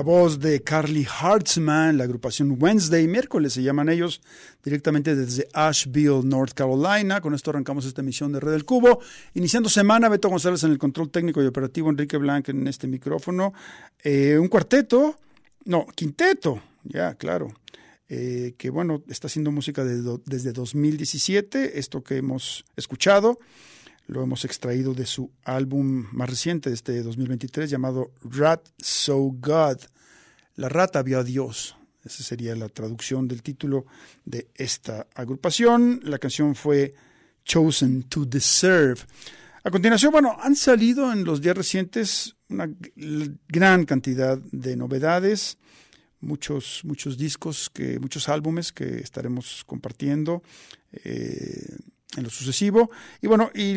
La voz de Carly Hartzman, la agrupación Wednesday, miércoles se llaman ellos, directamente desde Asheville, North Carolina. Con esto arrancamos esta emisión de Red del Cubo. Iniciando semana, Beto González en el control técnico y operativo, Enrique Blanc en este micrófono. Eh, un cuarteto, no, quinteto, ya, claro. Eh, que bueno, está haciendo música desde 2017, esto que hemos escuchado lo hemos extraído de su álbum más reciente de este 2023 llamado Rat So God. La rata vio a Dios. Esa sería la traducción del título de esta agrupación. La canción fue Chosen to Deserve. A continuación, bueno, han salido en los días recientes una gran cantidad de novedades, muchos, muchos discos, que, muchos álbumes que estaremos compartiendo. Eh, en lo sucesivo. Y bueno, y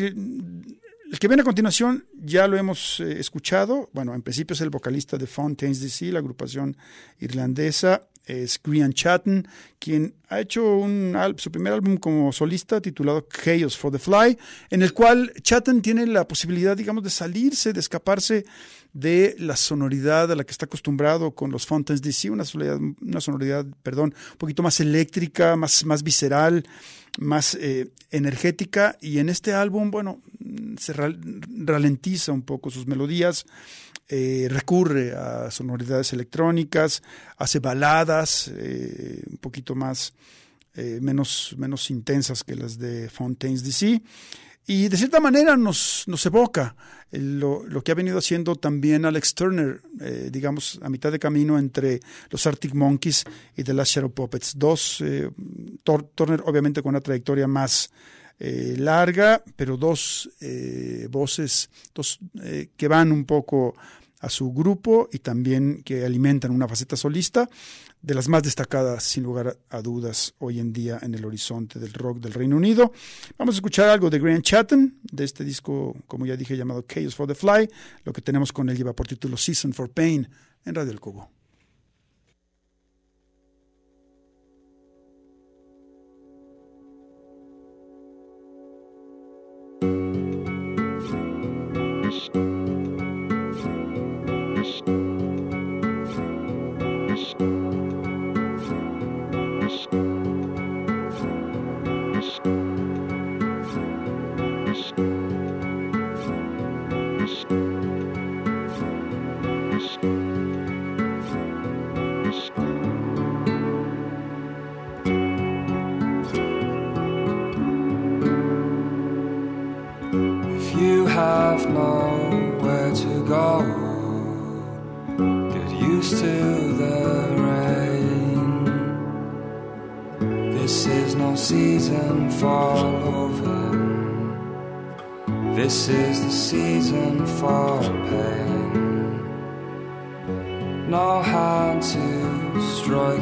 el que viene a continuación ya lo hemos eh, escuchado. Bueno, en principio es el vocalista de Fontaines DC, la agrupación irlandesa. Es Grian Chatton, quien ha hecho un, su primer álbum como solista titulado Chaos for the Fly, en el cual Chatton tiene la posibilidad, digamos, de salirse, de escaparse de la sonoridad a la que está acostumbrado con los Fontaines DC, una sonoridad, una sonoridad perdón, un poquito más eléctrica, más, más visceral, más eh, energética. Y en este álbum, bueno, se ralentiza un poco sus melodías, eh, recurre a sonoridades electrónicas, hace baladas eh, un poquito más, menos, menos intensas que las de Fontaines DC y de cierta manera nos, evoca lo, que ha venido haciendo también Alex Turner, eh, digamos, a mitad de camino entre los Arctic Monkeys y The Last Shadow Puppets. Dos, eh, Turner obviamente con una trayectoria más eh, larga, pero dos voces dos, que van un poco a su grupo y también que alimentan una faceta solista de las más destacadas, sin lugar a dudas, hoy en día en el horizonte del rock del Reino Unido. Vamos a escuchar algo de Grant Chatham, de este disco, como ya dije, llamado Chaos for the Fly. Lo que tenemos con él lleva por título Season for Pain en Radio El Cubo.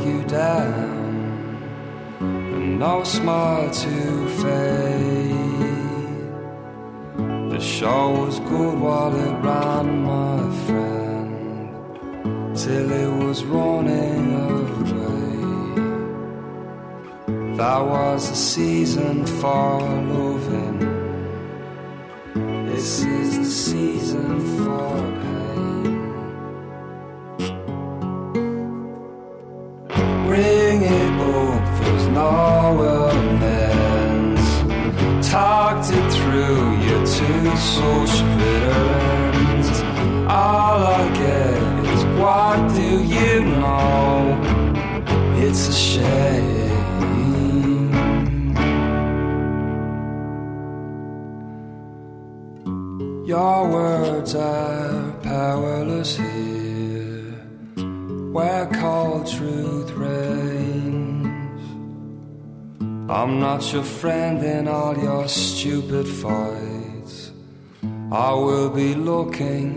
You down, and no smile to fade. The show was good while it ran, my friend, till it was running away. That was the season for loving. This is the season for powerless here, where cold truth reigns. I'm not your friend in all your stupid fights. I will be looking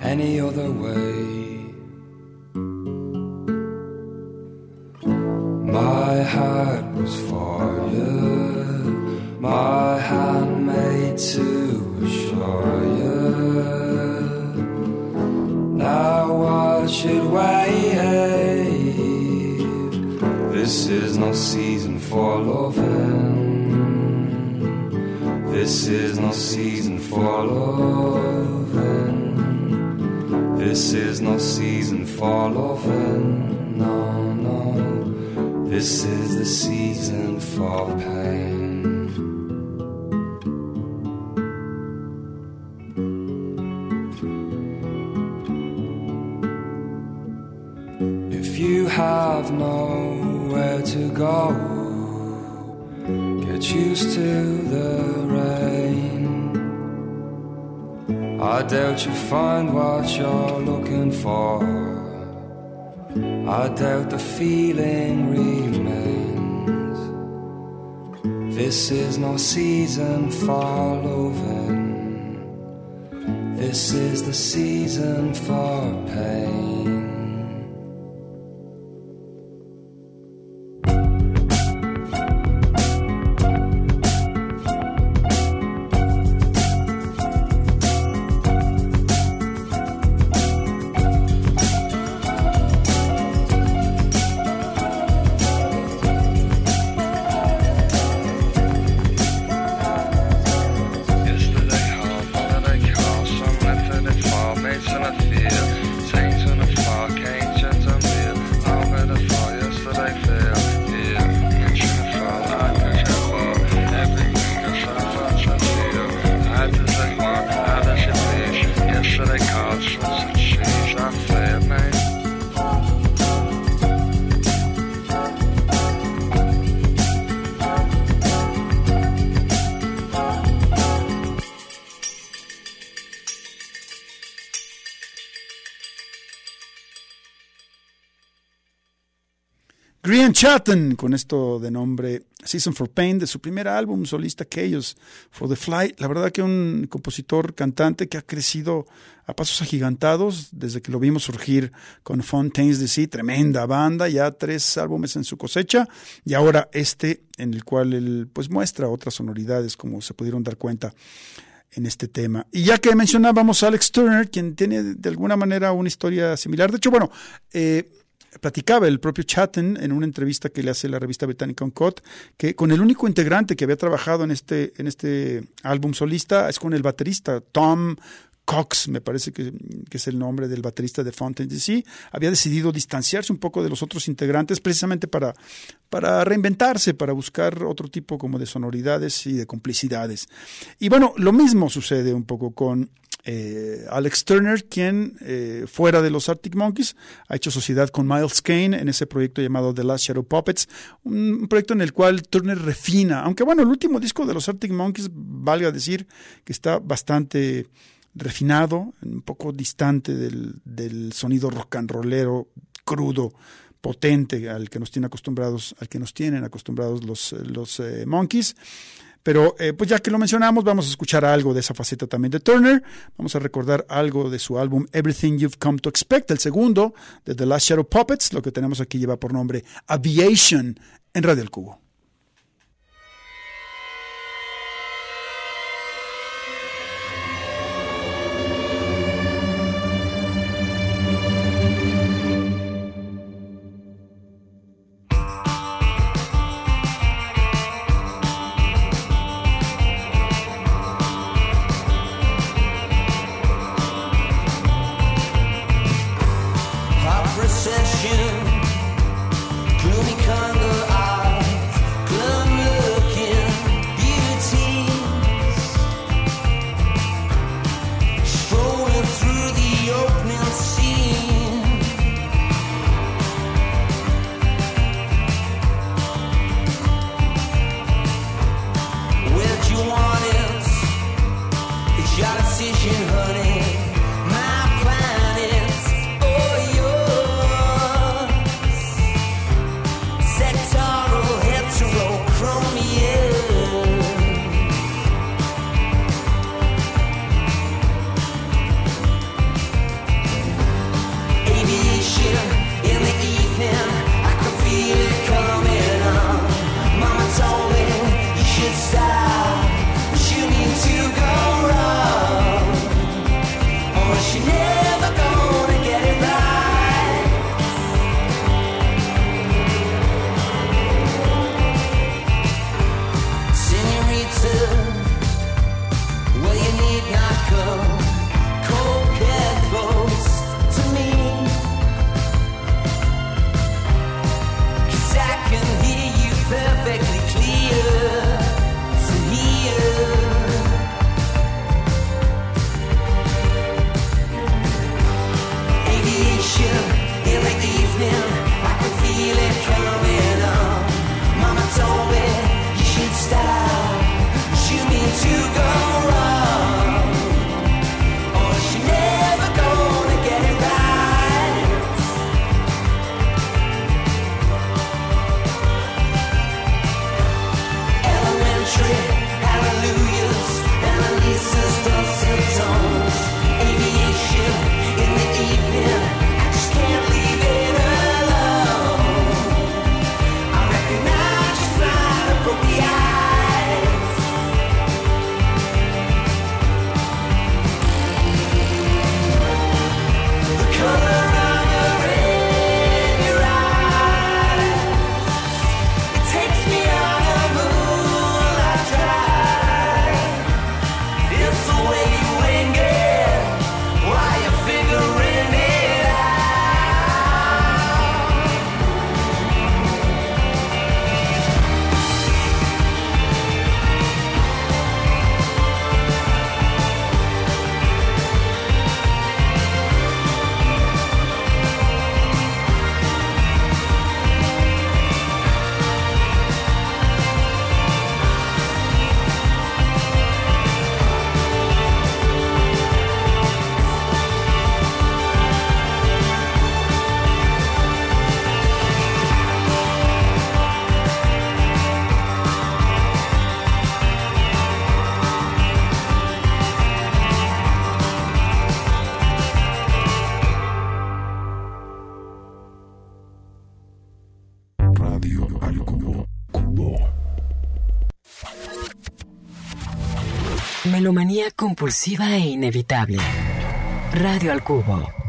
any other way. My heart was for you, my hand made to season for loving. This is no season for loving. This is no season for loving, no, no. This is the season for pain. Go, get used to the rain. I doubt you find what you're looking for. I doubt the feeling remains. This is no season for loving. This is the season for pain. Grian Chatten, con esto de nombre Season for Pain, de su primer álbum solista Chaos for the Fly. La verdad que un compositor cantante que ha crecido a pasos agigantados desde que lo vimos surgir con Fontaines DC, tremenda banda, ya tres álbumes en su cosecha, y ahora este en el cual él pues muestra otras sonoridades como se pudieron dar cuenta en este tema. Y ya que mencionábamos a Alex Turner, quien tiene de alguna manera una historia similar, de hecho, bueno, eh, platicaba el propio Chatten en una entrevista que le hace la revista británica Uncut, que con el único integrante que había trabajado en este, en este álbum solista es con el baterista Tom Cox, me parece que, que, es el nombre del baterista de Fountain DC, había decidido distanciarse un poco de los otros integrantes precisamente para, para reinventarse, para buscar otro tipo como de sonoridades y de complicidades. Y bueno, lo mismo sucede un poco con eh, Alex Turner, quien eh, fuera de los Arctic Monkeys ha hecho sociedad con Miles Kane en ese proyecto llamado The Last Shadow Puppets, un proyecto en el cual Turner refina, aunque bueno, el último disco de los Arctic Monkeys, valga decir que está bastante refinado, un poco distante del, del sonido rock and rollero crudo, potente al que nos tienen acostumbrados, al que nos tienen acostumbrados los, los eh, Monkeys. Pero eh, pues ya que lo mencionamos, vamos a escuchar algo de esa faceta también de Turner. Vamos a recordar algo de su álbum Everything You've Come to Expect, el segundo de The Last Shadow Puppets. Lo que tenemos aquí lleva por nombre Aviation en Radio El Cubo. impulsiva e inevitable. Radio al Cubo.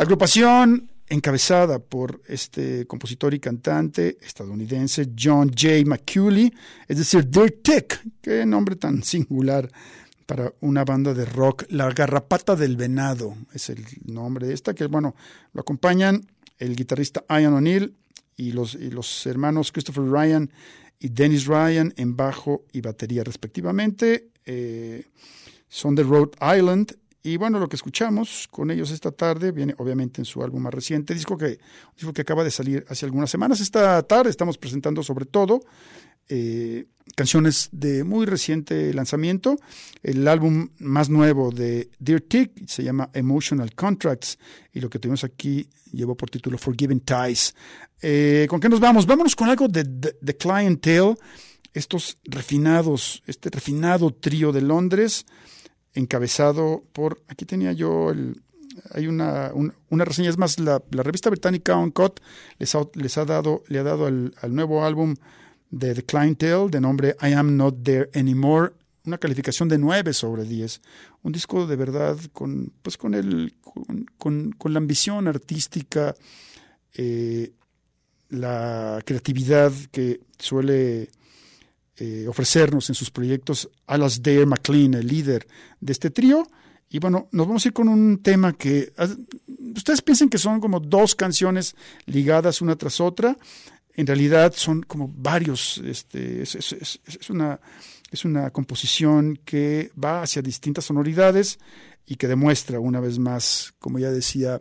La agrupación encabezada por este compositor y cantante estadounidense John J. McCuley, es decir, Dirt Tech, qué nombre tan singular para una banda de rock, La Garrapata del Venado es el nombre de esta, que bueno, lo acompañan el guitarrista Ian O'Neill y los, y los hermanos Christopher Ryan y Dennis Ryan en bajo y batería respectivamente. Eh, son de Rhode Island y bueno, lo que escuchamos con ellos esta tarde viene obviamente en su álbum más reciente, disco que, disco que acaba de salir hace algunas semanas. Esta tarde estamos presentando sobre todo eh, canciones de muy reciente lanzamiento. El álbum más nuevo de Dear Tick se llama Emotional Contracts y lo que tenemos aquí llevó por título Forgiven Ties. Eh, ¿Con qué nos vamos? Vámonos con algo de The Clientele, estos refinados, este refinado trío de Londres encabezado por, aquí tenía yo el, hay una, un- una reseña, es más, la, la revista británica Uncut les ha, les ha dado, le ha dado al, al nuevo álbum de The Clientele, de nombre I Am Not There Anymore, una calificación de 9 sobre 10. Un disco de verdad con, pues con, el, con, con- con la ambición artística, eh, la creatividad que suele eh, ofrecernos en sus proyectos Alasdair MacLean, el líder de este trío. Y bueno, nos vamos a ir con un tema que ustedes piensen que son como dos canciones ligadas una tras otra. En realidad son como varios, este, es, es- es- es una, es una composición que va hacia distintas sonoridades y que demuestra una vez más, como ya decía,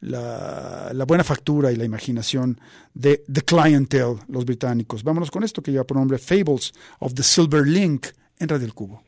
la, buena factura y la imaginación de The Clientele, los británicos. Vámonos con esto que lleva por nombre Fables of the Silver Link en Radio El Cubo.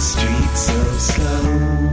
Crossing the street so slow.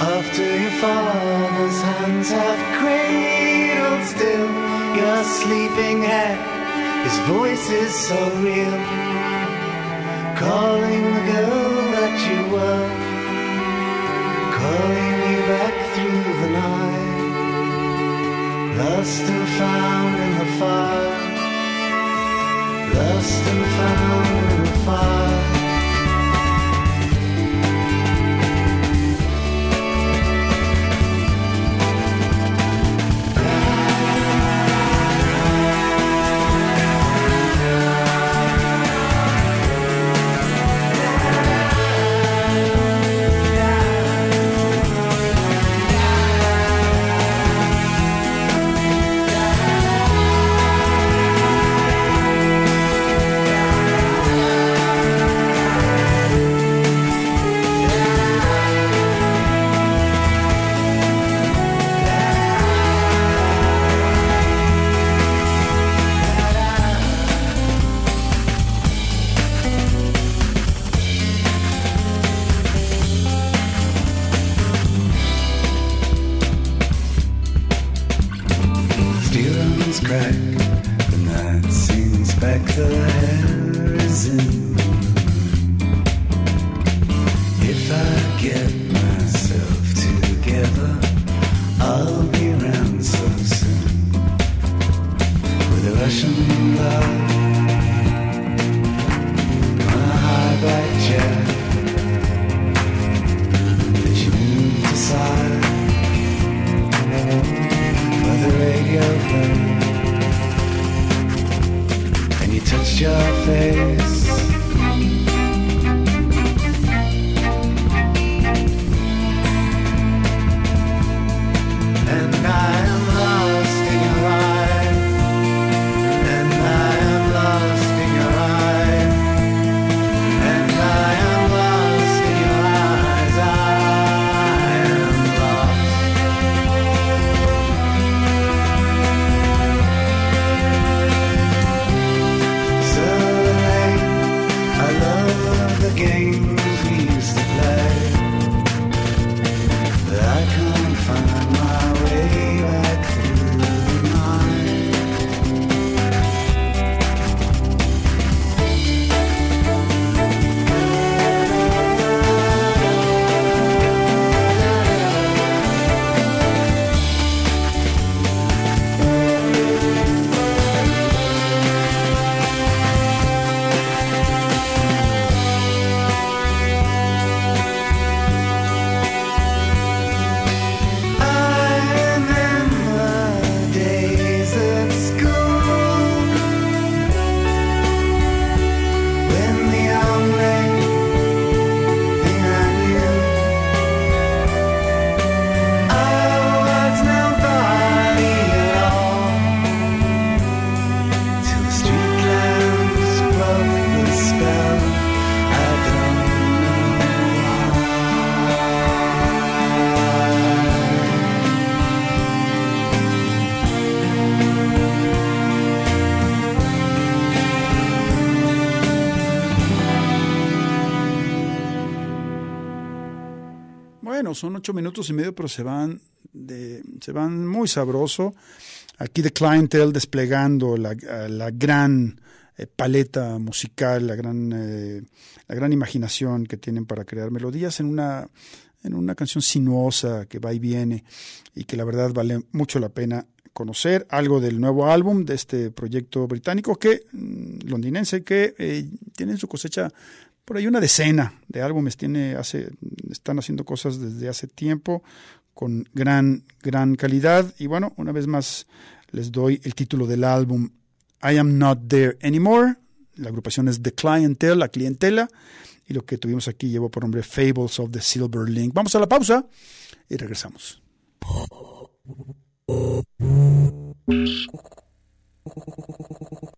After your father's hands have cradled still your sleeping head, his voice is so real, calling the girl that you were, calling you back through the night, lost and found in the fire, lost and found in the fire. Son ocho minutos y medio, pero se van de, se van muy sabroso. Aquí de Clientele desplegando la, la gran eh, paleta musical, la gran, eh, la gran imaginación que tienen para crear melodías en una en una canción sinuosa que va y viene y que la verdad vale mucho la pena conocer algo del nuevo álbum de este proyecto británico que mm, londinense que eh, tiene en su cosecha por ahí una decena de álbumes tiene hace están haciendo cosas desde hace tiempo con gran gran calidad. Y bueno una vez más les doy el título del álbum I am not there anymore. La agrupación es The Clientele la clientela y lo que tuvimos aquí llevó por nombre Fables of the Silver Link. Vamos a la pausa y regresamos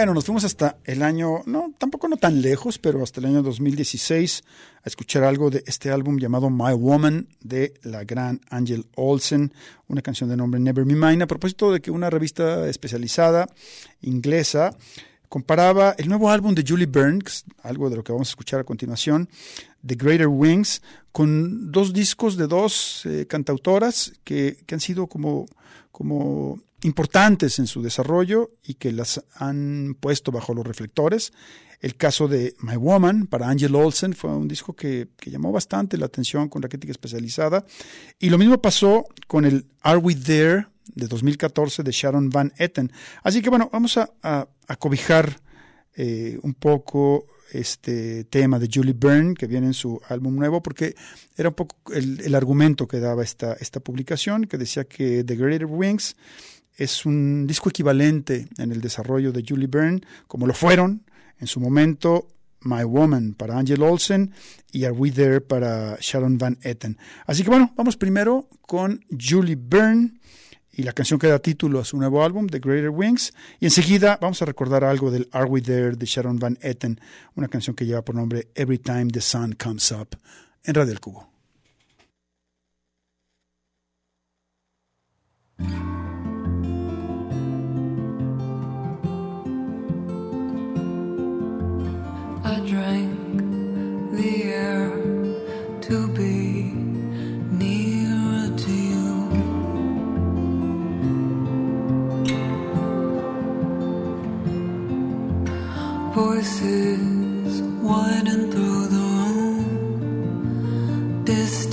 Bueno, nos fuimos hasta el año, no, tampoco no tan lejos, pero hasta el año 2016 a escuchar algo de este álbum llamado My Woman de la gran Angel Olsen, una canción de nombre Never Me Mine, a propósito de que una revista especializada inglesa comparaba el nuevo álbum de Julie Burns, algo de lo que vamos a escuchar a continuación, The Greater Wings, con dos discos de dos eh, cantautoras que, que han sido como, como importantes en su desarrollo y que las han puesto bajo los reflectores. El caso de My Woman para Angel Olsen fue un disco que, que llamó bastante la atención con la crítica especializada. Y lo mismo pasó con el Are We There de 2014 de Sharon Van Etten. Así que bueno, vamos a, cobijar eh, un poco este tema de Julie Byrne que viene en su álbum nuevo porque era un poco el, el argumento que daba esta, esta publicación que decía que The Greater Wings es un disco equivalente en el desarrollo de Julie Byrne como lo fueron en su momento My Woman para Angel Olsen y Are We There para Sharon Van Etten. Así que bueno, vamos primero con Julie Byrne y la canción que da título a su nuevo álbum, The Greater Wings. Y enseguida vamos a recordar algo del Are We There de Sharon Van Etten, una canción que lleva por nombre Every Time the Sun Comes Up en Radio El Cubo. Voices widen through the room. Distant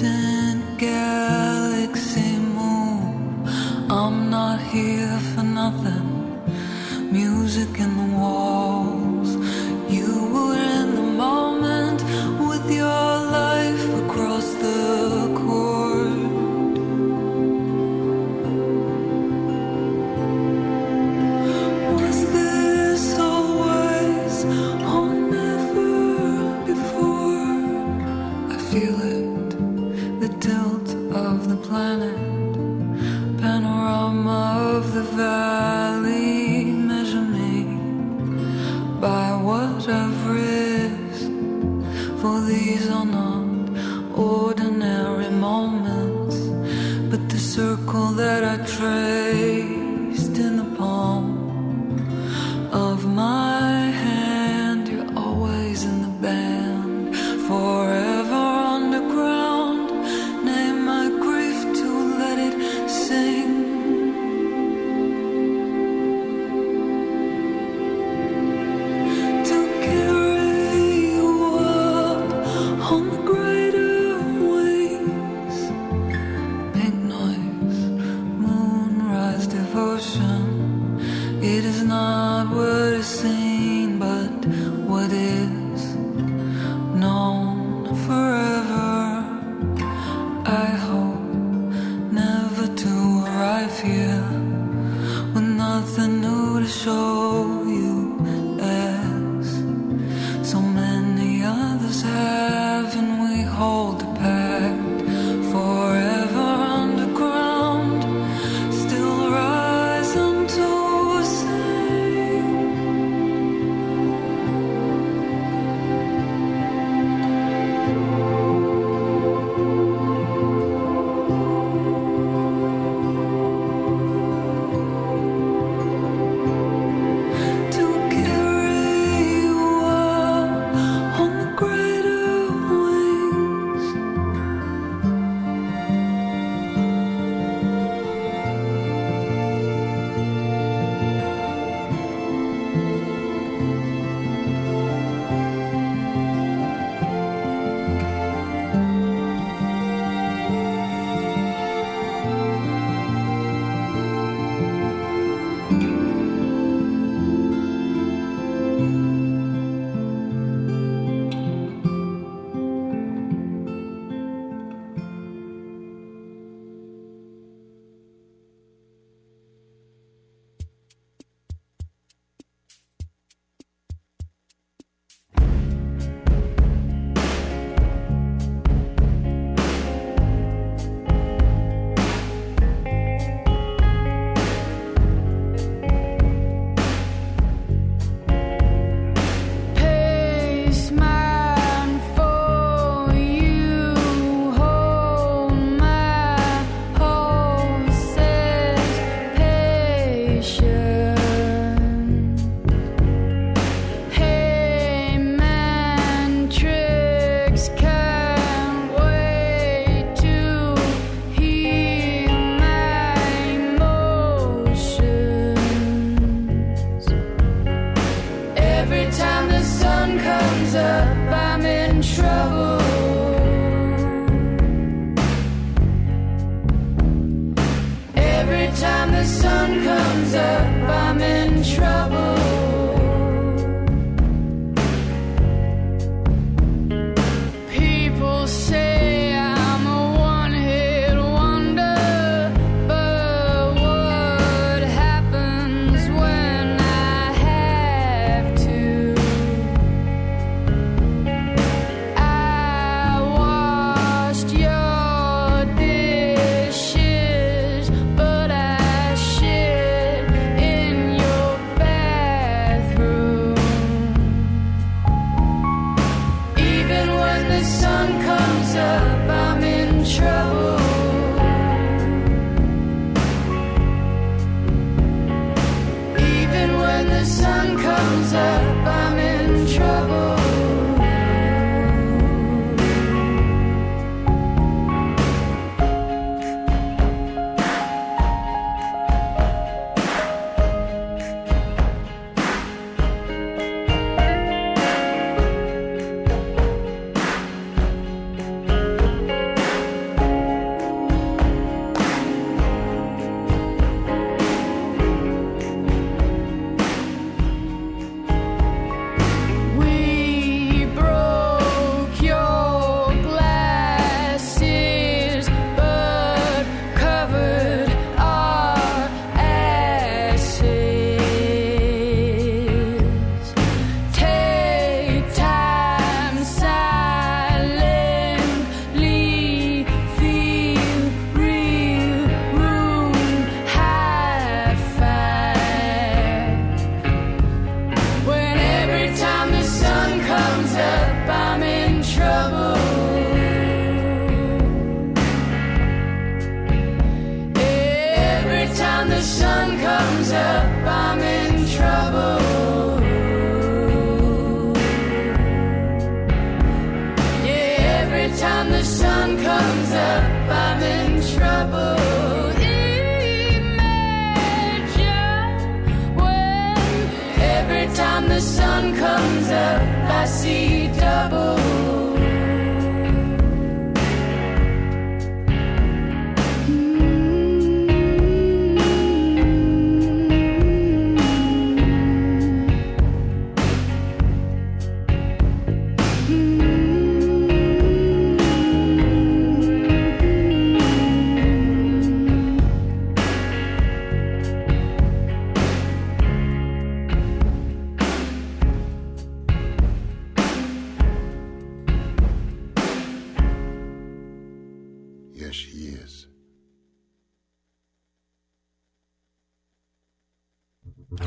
she is.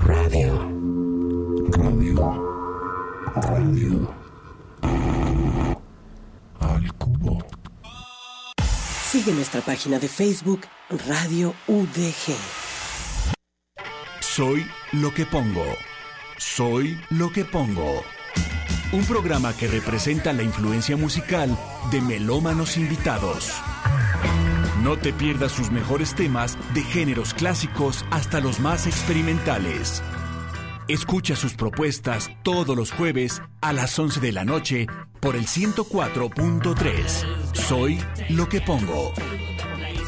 Radio. Radio. Radio. Al cubo. Sigue nuestra página de Facebook Radio UDG. Soy lo que pongo. Soy lo que pongo. Un programa que representa la influencia musical de melómanos invitados. No te pierdas sus mejores temas de géneros clásicos hasta los más experimentales. Escucha sus propuestas todos los jueves a las 11 de la noche por el 104.3. Soy lo que pongo.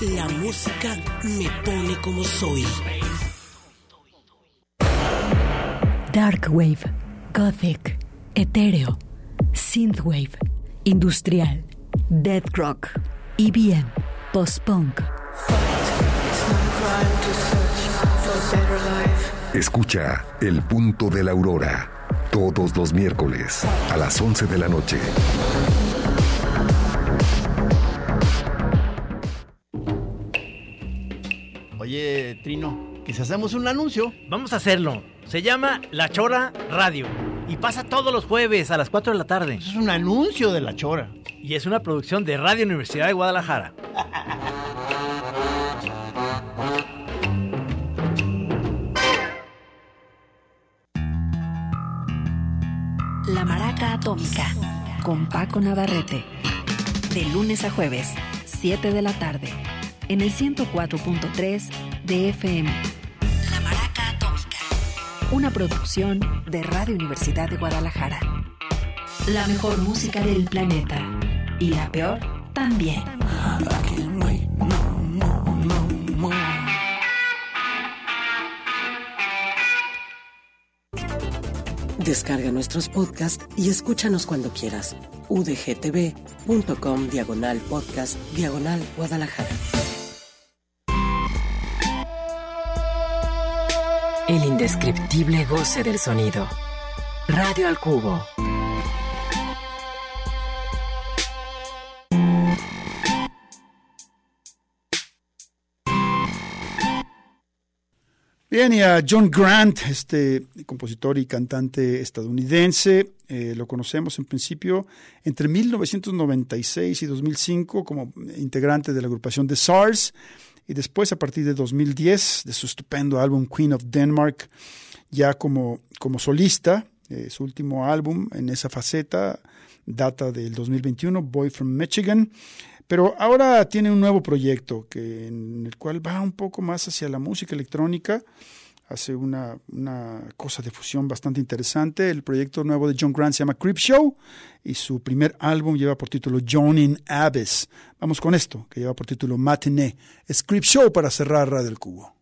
La música me pone como soy. Dark Wave, Gothic, Etéreo, Synthwave, Industrial, Death Rock, EBM, Post-Punk. Escucha El Punto de la Aurora. Todos los miércoles a las 11 de la noche. Oye, Trino, ¿y si hacemos un anuncio? Vamos a hacerlo. Se llama La Chora Radio. Y pasa todos los jueves a las 4 de la tarde. Es un anuncio de la chora. Y es una producción de Radio Universidad de Guadalajara. La Maraca Atómica, con Paco Navarrete. De lunes a jueves, 7 de la tarde, en el 104.3 de FM. Una producción de Radio Universidad de Guadalajara. La mejor música del planeta. Y la peor también. Descarga nuestros podcasts y escúchanos cuando quieras. udgtv.com diagonal podcast diagonal Guadalajara. El indescriptible goce del sonido. Radio al cubo. Bien, y a John Grant, este compositor y cantante estadounidense, eh, lo conocemos en principio entre 1996 y 2005 como integrante de la agrupación The SARS, y después a partir de 2010, de su estupendo álbum Queen of Denmark, ya como, como solista, eh, su último álbum en esa faceta data del 2021, Boy from Michigan. Pero ahora tiene un nuevo proyecto que, en el cual va un poco más hacia la música electrónica. Hace una, una cosa de fusión bastante interesante. El proyecto nuevo de John Grant se llama Creep Show y su primer álbum lleva por título John in Abyss. Vamos con esto, que lleva por título Matinee. Es Creep Show para cerrar Radio del Cubo.